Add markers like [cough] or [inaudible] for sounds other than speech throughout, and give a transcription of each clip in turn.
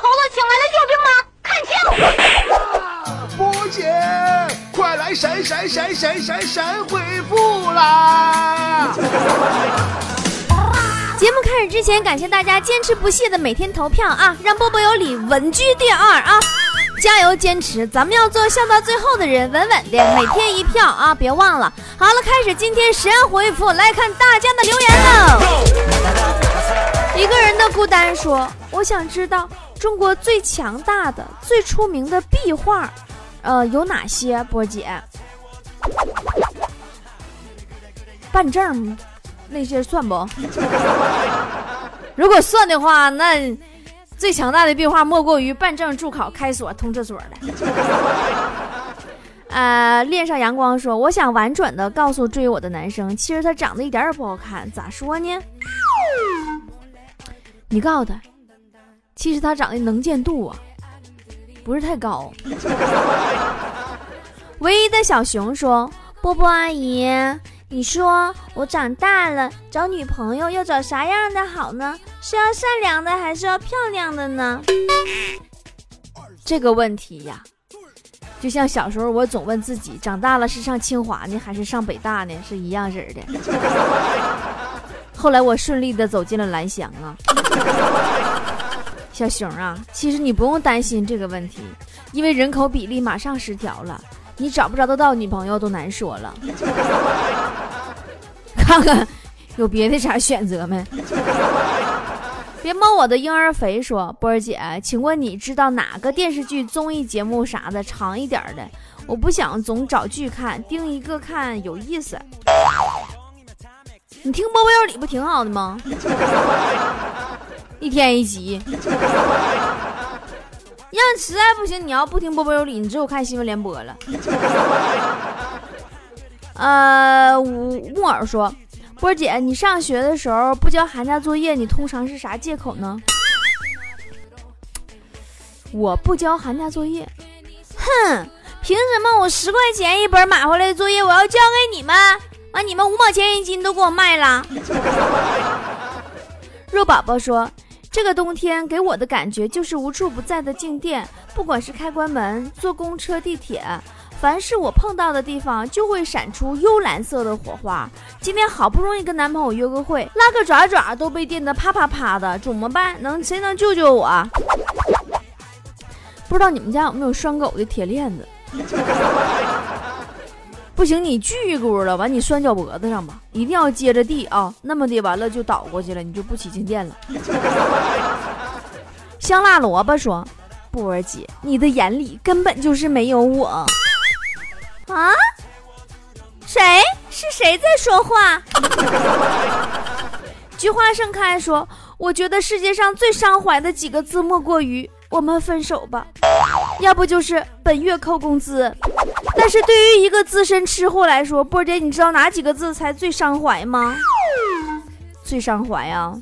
猴子请来的救兵吗？看清！波姐，快来闪闪闪闪闪闪回复啦！节目开始之前，感谢大家坚持不懈的每天投票啊，让波波有理稳居第二啊！加油坚持，咱们要做笑到最后的人，稳稳的，每天一票啊，别忘了。好了，开始今天神回复，来看大家的留言了。一个人的孤单说：“我想知道中国最强大的、最出名的壁画，呃，有哪些？”波姐，办证。那些算不？[laughs] 如果算的话，那最强大的壁画莫过于办证、助考、开锁、通厕所的。[laughs] 呃，恋上阳光说：“我想婉转的告诉追我的男生，其实他长得一点也不好看。咋说呢？你告诉他，其实他长得能见度啊，不是太高。[laughs] ”唯一的小熊说：“波波阿姨。”你说我长大了找女朋友要找啥样的好呢？是要善良的还是要漂亮的呢？这个问题呀，就像小时候我总问自己，长大了是上清华呢还是上北大呢？是一样式的。[laughs] 后来我顺利的走进了蓝翔啊。小熊啊，其实你不用担心这个问题，因为人口比例马上失调了。你找不找得到女朋友都难说了，[laughs] 看看有别的啥选择没？别摸我的婴儿肥，说波儿姐，请问你知道哪个电视剧、综艺节目啥的长一点的？我不想总找剧看，盯一个看有意思。你听波波有理不挺好的吗？一天一集。[laughs] 要实在不行，你要不听波波有理，你只有看新闻联播了。[laughs] 呃，木耳说，波姐，你上学的时候不交寒假作业，你通常是啥借口呢？我不交寒假作业，哼，凭什么我十块钱一本买回来的作业我要交给你们？完，你们五毛钱一斤都给我卖了。[laughs] 肉宝宝说。这个冬天给我的感觉就是无处不在的静电，不管是开关门、坐公车、地铁，凡是我碰到的地方就会闪出幽蓝色的火花。今天好不容易跟男朋友约个会，拉个爪爪都被电得啪啪啪的，怎么办？能谁能救救我？不知道你们家有没有拴狗的铁链子？[laughs] 不行，你锯一箍了，完你拴脚脖子上吧，一定要接着地啊，那么的完了就倒过去了，你就不起静电了。香辣萝卜说：“波儿姐，你的眼里根本就是没有我啊！谁是谁在说话？” [laughs] 菊花盛开说：“我觉得世界上最伤怀的几个字莫过于我们分手吧，要不就是本月扣工资。”但是对于一个资深吃货来说，波姐，你知道哪几个字才最伤怀吗？最伤怀啊，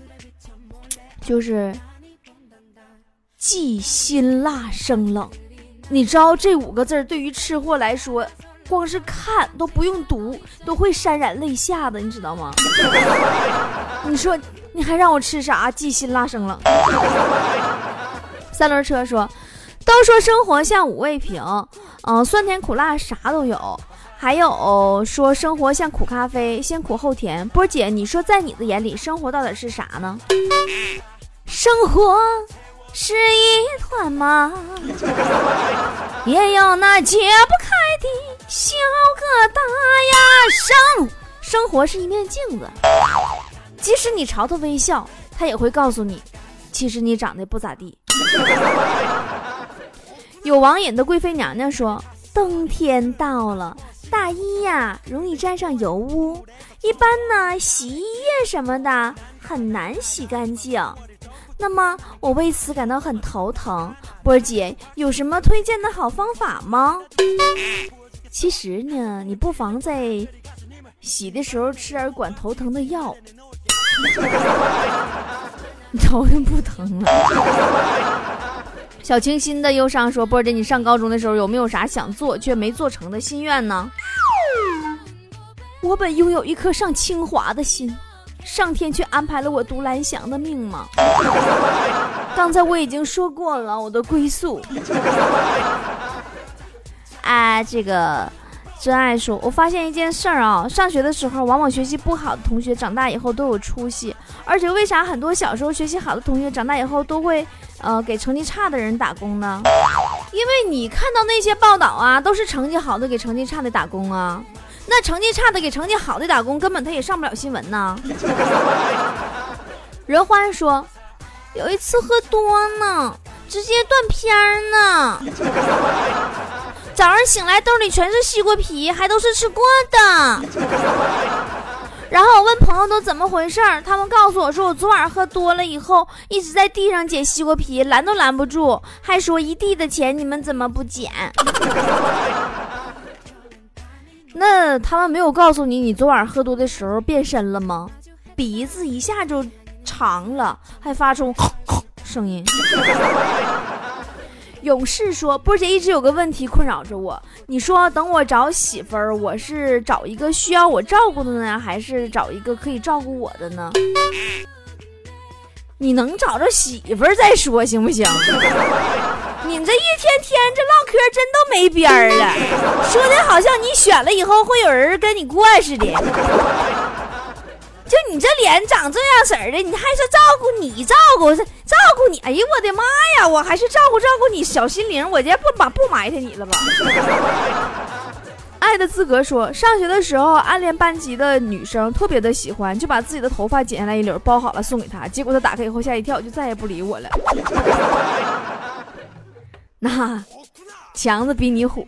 就是既辛辣生冷。你知道这五个字对于吃货来说，光是看都不用读，都会潸然泪下的，你知道吗？[laughs] 你说你还让我吃啥？既辛辣生冷。三轮车说。都说生活像五味瓶，嗯，酸甜苦辣啥都有。还有说生活像苦咖啡，先苦后甜。波姐，你说在你的眼里，生活到底是啥呢？生活是一团麻，也有那解不开的小疙瘩呀。生生活是一面镜子，即使你朝他微笑，他也会告诉你，其实你长得不咋地。有网瘾的贵妃娘娘说：“冬天到了，大衣呀容易沾上油污，一般呢洗衣液什么的很难洗干净。那么我为此感到很头疼。波儿姐有什么推荐的好方法吗？其实呢，你不妨在洗的时候吃点管头疼的药，你 [laughs] 头就不疼了。”小清新的忧伤说：“波姐，你上高中的时候有没有啥想做却没做成的心愿呢？”我本拥有一颗上清华的心，上天却安排了我读蓝翔的命吗？刚 [laughs] 刚才我已经说过了，我的归宿。啊，这个。真爱说：“我发现一件事儿啊，上学的时候，往往学习不好的同学长大以后都有出息。而且，为啥很多小时候学习好的同学长大以后都会，呃，给成绩差的人打工呢？因为你看到那些报道啊，都是成绩好的给成绩差的打工啊。那成绩差的给成绩好的打工，根本他也上不了新闻呢。[laughs] ”任欢说：“有一次喝多呢，直接断片儿呢。”早上醒来，兜里全是西瓜皮，还都是吃过的。然后我问朋友都怎么回事儿，他们告诉我说，我昨晚喝多了以后，一直在地上捡西瓜皮，拦都拦不住，还说一地的钱你们怎么不捡？那他们没有告诉你，你昨晚喝多的时候变身了吗？鼻子一下就长了，还发出声音。勇士说：“波姐一直有个问题困扰着我，你说等我找媳妇儿，我是找一个需要我照顾的呢，还是找一个可以照顾我的呢？你能找着媳妇儿再说行不行？你这一天天这唠嗑真都没边儿了，说的好像你选了以后会有人跟你过似的。”就你这脸长这样式儿的，你还是照顾你照顾照顾你？哎呀，我的妈呀！我还是照顾照顾你小心灵，我这不把不埋汰你了吧？[laughs] 爱的资格说，上学的时候暗恋班级的女生，特别的喜欢，就把自己的头发剪下来一绺包好了送给她，结果她打开以后吓一跳，就再也不理我了。[laughs] 那强子比你虎，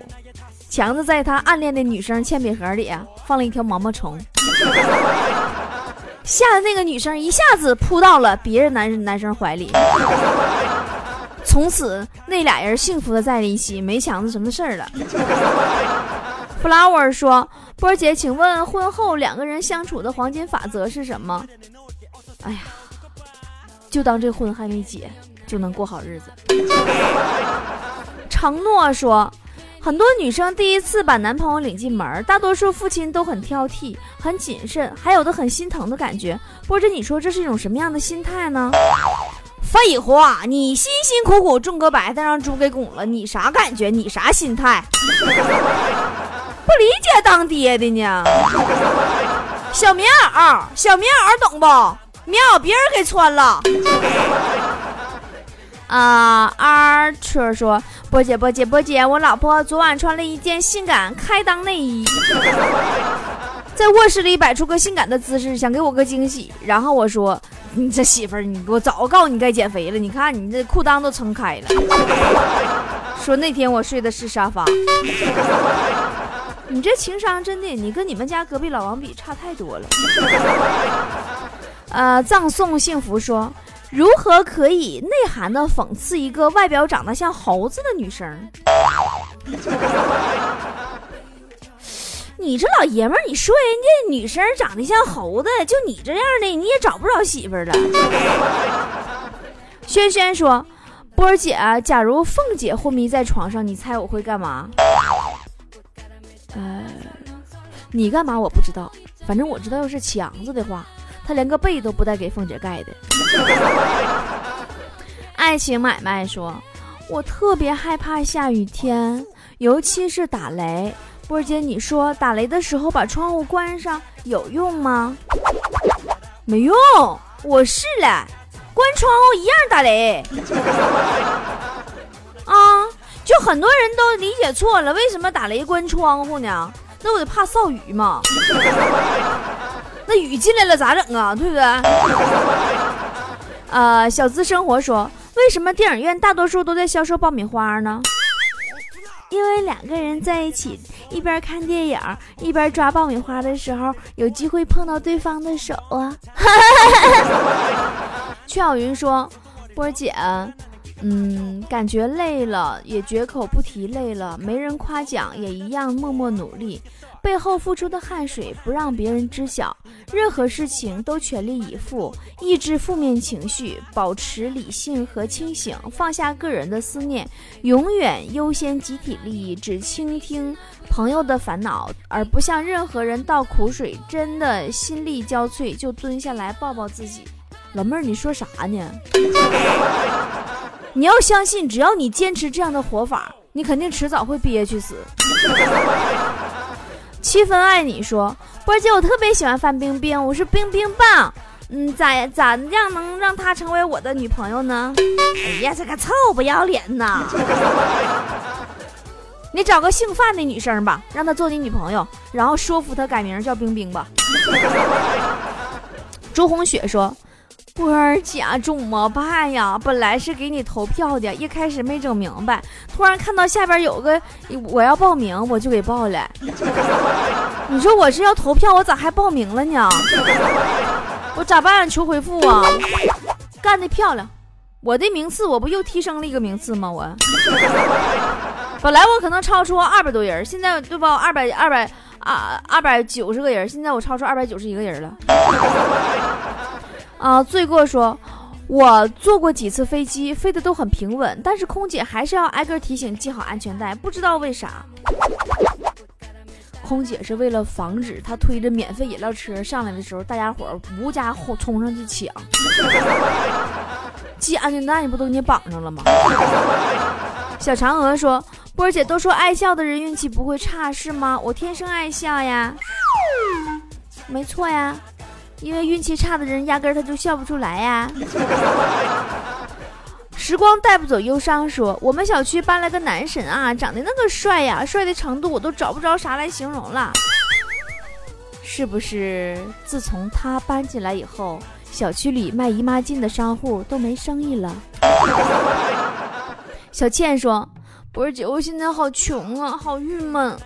强子在他暗恋的女生铅笔盒里放了一条毛毛虫。吓得那个女生一下子扑到了别人男男生怀里，[laughs] 从此那俩人幸福的在了一起，没强子什么事儿了。[laughs] Flower 说：“波姐，请问婚后两个人相处的黄金法则是什么？”哎呀，就当这婚还没结，就能过好日子。[laughs] 承诺说。很多女生第一次把男朋友领进门，大多数父亲都很挑剔、很谨慎，还有的很心疼的感觉。波姐，你说这是一种什么样的心态呢？废话，你辛辛苦苦种个白菜让猪给拱了，你啥感觉？你啥心态？[laughs] 不理解当爹的呢？小棉袄，小棉袄懂不？棉袄别人给穿了。啊，Archer 说。波姐，波姐，波姐，我老婆昨晚穿了一件性感开裆内衣，在卧室里摆出个性感的姿势，想给我个惊喜。然后我说：“你这媳妇儿，你我早告诉你该减肥了。你看你这裤裆都撑开了。”说那天我睡的是沙发。你这情商真的，你跟你们家隔壁老王比差太多了。呃，葬送幸福说。如何可以内涵的讽刺一个外表长得像猴子的女生？[laughs] 你这老爷们儿，你说人家女生长得像猴子，就你这样的，你也找不着媳妇儿了。[laughs] 轩轩说：“波儿姐，假如凤姐昏迷在床上，你猜我会干嘛？”呃，你干嘛我不知道，反正我知道，要是强子的话。他连个被都不带给凤姐盖的。[laughs] 爱情买卖说：“我特别害怕下雨天，尤其是打雷。波儿姐，你说打雷的时候把窗户关上有用吗？没用，我试了，关窗户一样打雷。[laughs] 啊，就很多人都理解错了，为什么打雷关窗户呢？那我得怕潲雨嘛。”那雨进来了咋整啊？对不对？[laughs] 呃，小资生活说，为什么电影院大多数都在销售爆米花呢？因为两个人在一起，一边看电影一边抓爆米花的时候，有机会碰到对方的手啊。[laughs] 曲小云说，波姐，嗯，感觉累了也绝口不提累了，没人夸奖也一样默默努力。背后付出的汗水不让别人知晓，任何事情都全力以赴，抑制负面情绪，保持理性和清醒，放下个人的思念，永远优先集体利益，只倾听朋友的烦恼，而不向任何人倒苦水。真的心力交瘁，就蹲下来抱抱自己。老妹儿，你说啥呢？[laughs] 你要相信，只要你坚持这样的活法，你肯定迟早会憋屈死。七分爱你说，波姐，我特别喜欢范冰冰，我是冰冰棒。嗯，咋咋样能让她成为我的女朋友呢？哎呀，这个臭不要脸呐！[laughs] 你找个姓范的女生吧，让她做你女朋友，然后说服她改名叫冰冰吧。朱红雪说：“波儿姐怎么办呀？本来是给你投票的，一开始没整明白，突然看到下边有个我要报名，我就给报了。[laughs] 你说我是要投票，我咋还报名了呢？”我咋办？求回复啊！干得漂亮！我的名次我不又提升了一个名次吗？我本来我可能超出二百多人，现在对吧？二百二百二二百九十个人，现在我超出二百九十一个人了。啊！罪过说，我坐过几次飞机，飞的都很平稳，但是空姐还是要挨个提醒系好安全带，不知道为啥。空姐是为了防止他推着免费饮料车上来的时候，大家伙无家伙冲上去抢。系安全带你不都给你绑上了吗？小嫦娥说：“波儿姐都说爱笑的人运气不会差，是吗？我天生爱笑呀。没错呀，因为运气差的人压根儿他就笑不出来呀。[laughs] ”时光带不走忧伤，说我们小区搬来个男神啊，长得那个帅呀，帅的程度我都找不着啥来形容了。是不是自从他搬进来以后，小区里卖姨妈巾的商户都没生意了？[laughs] 小倩说：“波儿姐，我现在好穷啊，好郁闷。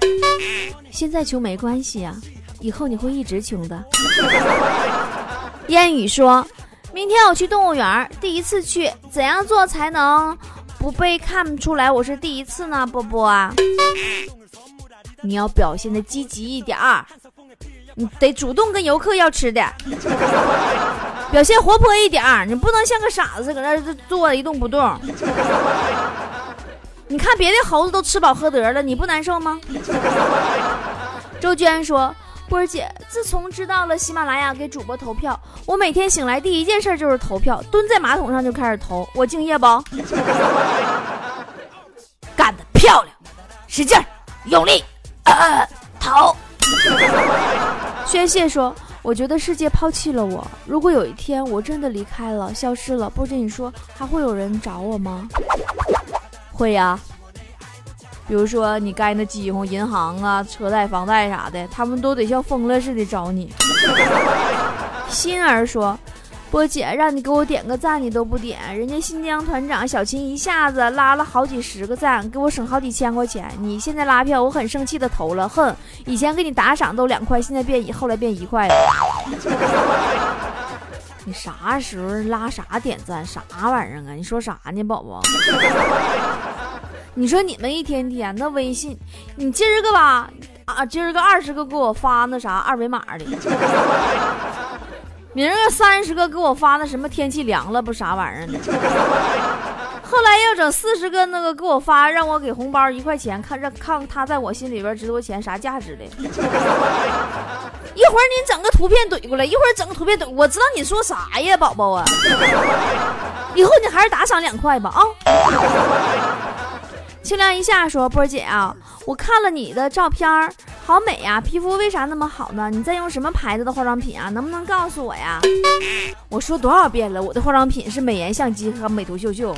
现在穷没关系啊，以后你会一直穷的。”烟雨说。明天我去动物园，第一次去，怎样做才能不被看出来我是第一次呢？波波啊，你要表现的积极一点儿，你得主动跟游客要吃的，表现活泼一点儿，你不能像个傻子搁那坐一动不动。你看别的猴子都吃饱喝得了，你不难受吗？周娟说。波儿姐，自从知道了喜马拉雅给主播投票，我每天醒来第一件事就是投票，蹲在马桶上就开始投。我敬业不？[laughs] 干得漂亮，使劲儿，用力，投。[laughs] 宣泄说：“我觉得世界抛弃了我。如果有一天我真的离开了，消失了，波姐，你说还会有人找我吗？”会呀。比如说你该那饥荒、银行啊、车贷、房贷啥的，他们都得像疯了似的找你。心儿说：“波姐，让你给我点个赞，你都不点。人家新疆团长小秦一下子拉了好几十个赞，给我省好几千块钱。你现在拉票，我很生气的投了。哼，以前给你打赏都两块，现在变，后来变一块了。你啥时候拉啥点赞？啥玩意儿啊？你说啥呢，宝宝？”你说你们一天天那微信，你今儿个吧啊，今儿个二十个给我发那啥二维码的，[laughs] 明儿个三十个给我发那什么天气凉了不啥玩意儿的，后来又整四十个那个给我发让我给红包一块钱，看让看他在我心里边值多钱啥价值的，一会儿你整个图片怼过来，一会儿整个图片怼，我知道你说啥呀，宝宝啊，以后你还是打赏两块吧啊。清凉一下说：“波儿姐啊，我看了你的照片儿，好美呀！皮肤为啥那么好呢？你在用什么牌子的化妆品啊？能不能告诉我呀？”我说多少遍了，我的化妆品是美颜相机和美图秀秀。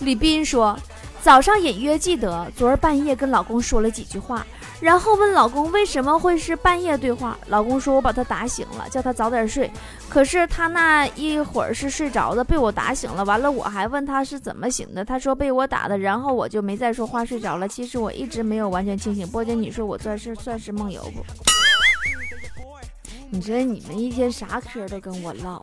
李斌说：“早上隐约记得昨儿半夜跟老公说了几句话。”然后问老公为什么会是半夜对话？老公说：“我把他打醒了，叫他早点睡。可是他那一会儿是睡着的，被我打醒了。完了，我还问他是怎么醒的，他说被我打的。然后我就没再说话，睡着了。其实我一直没有完全清醒。波姐，你说我算是算是梦游不？你说你们一天啥嗑都跟我唠？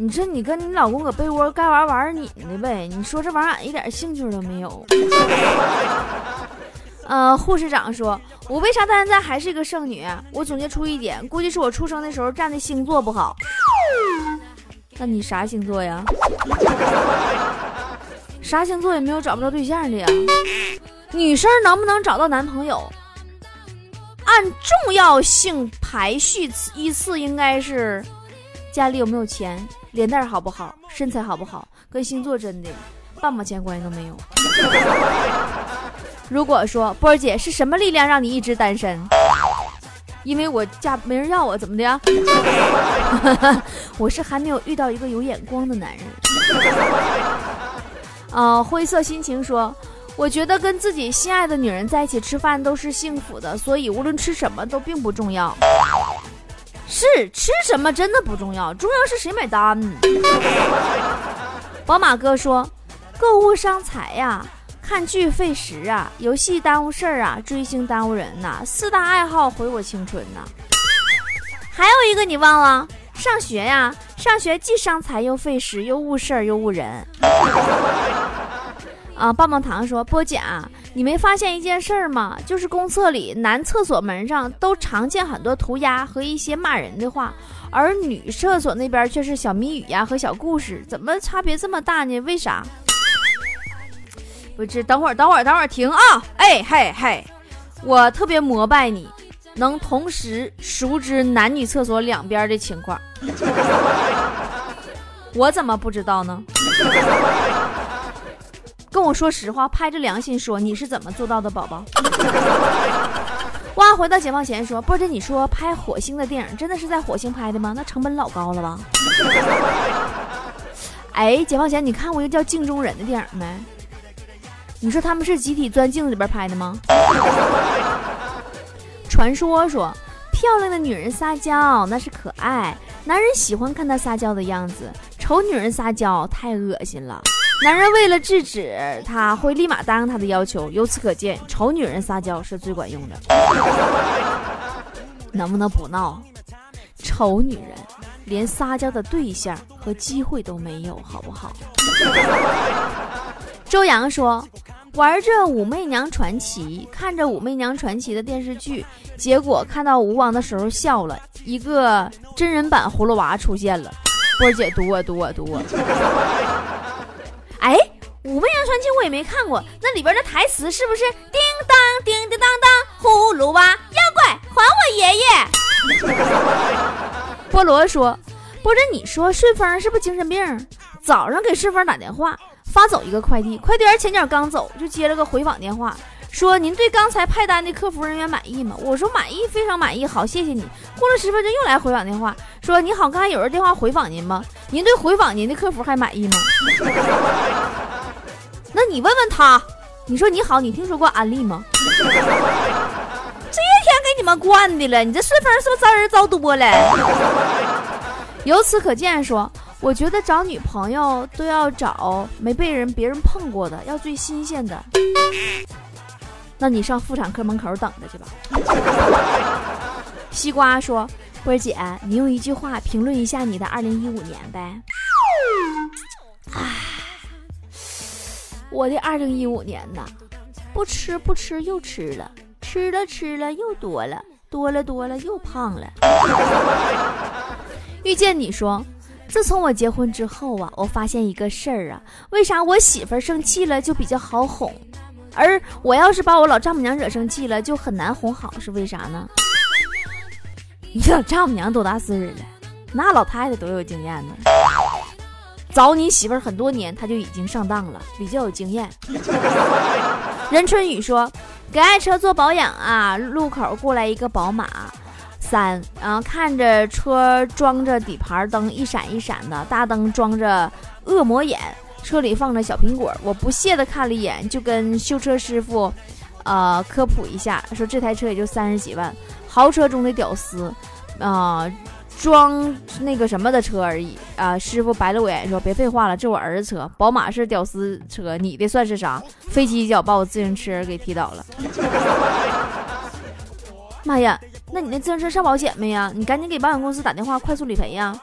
你说你跟你老公搁被窝该玩玩你的呗？你说这玩意儿俺一点兴趣都没有。[laughs] 呃，护士长说，我为啥到现在还是一个剩女？我总结出一点，估计是我出生的时候占的星座不好。那你啥星座呀？[laughs] 啥星座也没有找不着对象的呀？女生能不能找到男朋友？按重要性排序，依次应该是家里有没有钱。脸蛋好不好，身材好不好，跟星座真的半毛钱关系都没有。如果说波儿姐是什么力量让你一直单身？因为我嫁没人要我，怎么的呀？[laughs] 我是还没有遇到一个有眼光的男人。啊，灰色心情说，我觉得跟自己心爱的女人在一起吃饭都是幸福的，所以无论吃什么都并不重要。是吃什么真的不重要，重要是谁买单。宝马哥说，购物伤财呀。看剧费时啊，游戏耽误事儿啊，追星耽误人呐，四大爱好毁我青春呐。还有一个你忘了，上学呀，上学既伤财又费时又误事儿又误人。啊，棒棒糖说波姐啊，你没发现一件事儿吗？就是公厕里男厕所门上都常见很多涂鸦和一些骂人的话，而女厕所那边却是小谜语呀和小故事，怎么差别这么大呢？为啥？不是，等会儿，等会儿，等会儿，停啊！哎嘿嘿，我特别膜拜你，能同时熟知男女厕所两边的情况。[laughs] 我怎么不知道呢？跟我说实话，拍着良心说，你是怎么做到的，宝宝？[laughs] 哇，回到解放前说，不是你说拍火星的电影真的是在火星拍的吗？那成本老高了吧？[laughs] 哎，解放前，你看过一个叫《镜中人》的电影没？你说他们是集体钻镜子里边拍的吗？[laughs] 传说说，漂亮的女人撒娇那是可爱，男人喜欢看她撒娇的样子；丑女人撒娇太恶心了，男人为了制止她，会立马答应她的要求。由此可见，丑女人撒娇是最管用的。[laughs] 能不能不闹？丑女人连撒娇的对象和机会都没有，好不好？[laughs] 周洋说：“玩着《武媚娘传奇》，看着《武媚娘传奇》的电视剧，结果看到吴王的时候笑了。一个真人版葫芦娃出现了。波儿姐读我读我读啊！[laughs] 哎，《武媚娘传奇》我也没看过，那里边的台词是不是叮当叮叮当当，葫芦娃妖怪还我爷爷？” [laughs] 菠萝说：“波着你说顺丰是不是精神病？早上给顺丰打电话。”发走一个快递，快递员前脚刚走，就接了个回访电话，说：“您对刚才派单的客服人员满意吗？”我说：“满意，非常满意，好，谢谢你。”过了十分钟，又来回访电话，说：“你好，刚才有人电话回访您吗？您对回访您的客服还满意吗？” [laughs] 那你问问他，你说你好，你听说过安利吗？这一天给你们惯的了，你这顺丰是不是招人招多了？由此可见，说。我觉得找女朋友都要找没被人别人碰过的，要最新鲜的。那你上妇产科门口等着去吧。西瓜说：“波儿姐，你用一句话评论一下你的二零一五年呗。”唉，我的二零一五年呐，不吃不吃又吃了，吃了吃了又多了，多了多了又胖了。[laughs] 遇见你说。自从我结婚之后啊，我发现一个事儿啊，为啥我媳妇儿生气了就比较好哄，而我要是把我老丈母娘惹生气了就很难哄好，是为啥呢？你老丈母娘多大岁数了？那老太太多有经验呢？找你媳妇儿很多年，她就已经上当了，比较有经验。任春雨说，给爱车做保养啊，路口过来一个宝马。三，然后看着车装着底盘灯一闪一闪的，大灯装着恶魔眼，车里放着小苹果，我不屑的看了一眼，就跟修车师傅，呃，科普一下，说这台车也就三十几万，豪车中的屌丝，啊，装那个什么的车而已啊。师傅白了我眼说，别废话了，这我儿子车，宝马是屌丝车，你的算是啥？飞起一脚把我自行车给踢倒了。妈呀！那你那自行车上保险没呀？你赶紧给保险公司打电话，快速理赔呀！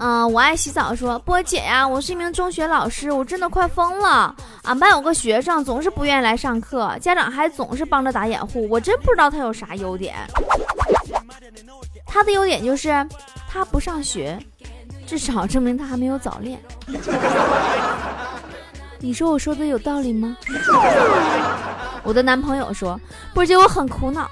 嗯，我爱洗澡说波姐呀，我是一名中学老师，我真的快疯了。俺班有个学生总是不愿意来上课，家长还总是帮着打掩护，我真不知道他有啥优点。他的优点就是他不上学，至少证明他还没有早恋。你说我说的有道理吗？[laughs] 我的男朋友说：“波姐，我很苦恼，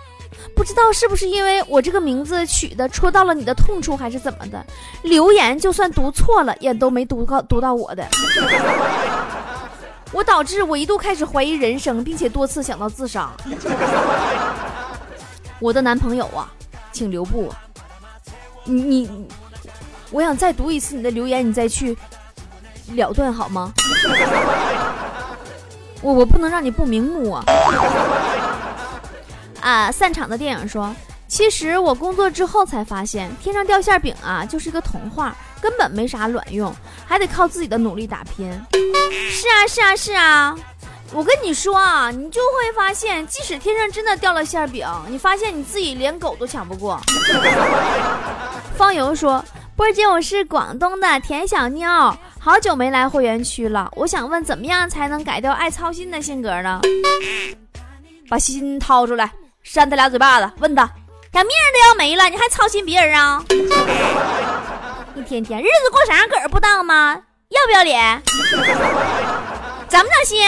知道是不是因为我这个名字取的戳到了你的痛处，还是怎么的？留言就算读错了，也都没读到读到我的。[laughs] 我导致我一度开始怀疑人生，并且多次想到自杀。[laughs] 我的男朋友啊，请留步！你你，我想再读一次你的留言，你再去了断好吗？[laughs] 我我不能让你不瞑目啊！啊，散场的电影说，其实我工作之后才发现，天上掉馅饼啊，就是一个童话，根本没啥卵用，还得靠自己的努力打拼。是啊，是啊，是啊。我跟你说啊，你就会发现，即使天上真的掉了馅饼，你发现你自己连狗都抢不过。方游说：“波儿姐，我是广东的田小妞，好久没来会员区了。我想问，怎么样才能改掉爱操心的性格呢？把心掏出来，扇他俩嘴巴子，问他：赶命都要没了，你还操心别人啊？一天天日子过啥样，个儿不当吗？要不要脸？”长不长心？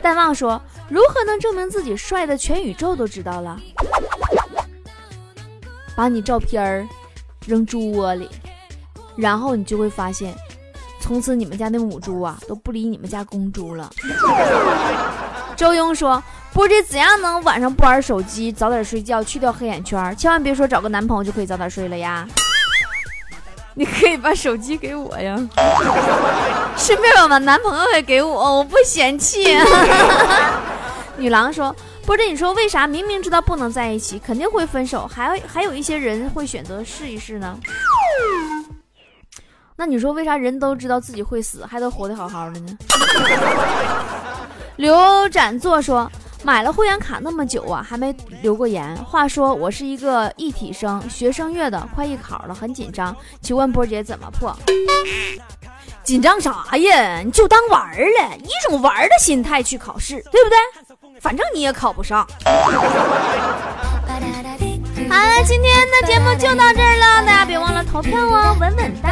淡忘说：“如何能证明自己帅的全宇宙都知道了？把你照片扔猪窝里，然后你就会发现，从此你们家的母猪啊都不理你们家公猪了。”周庸说：“波姐怎样能晚上不玩手机，早点睡觉，去掉黑眼圈？千万别说找个男朋友就可以早点睡了呀！你可以把手机给我呀。”顺便把男朋友也给我，我不嫌弃。[laughs] 女郎说：“波姐，你说为啥明明知道不能在一起，肯定会分手，还还有一些人会选择试一试呢？那你说为啥人都知道自己会死，还都活得好好的呢？”刘展作说。买了会员卡那么久啊，还没留过言。话说我是一个艺体生，学声乐的，快艺考了，很紧张。请问波姐怎么破？紧张啥呀？你就当玩儿了，以一种玩儿的心态去考试，对不对？反正你也考不上。[laughs] 好了，今天的节目就到这儿了，大家别忘了投票哦，稳稳的。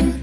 you.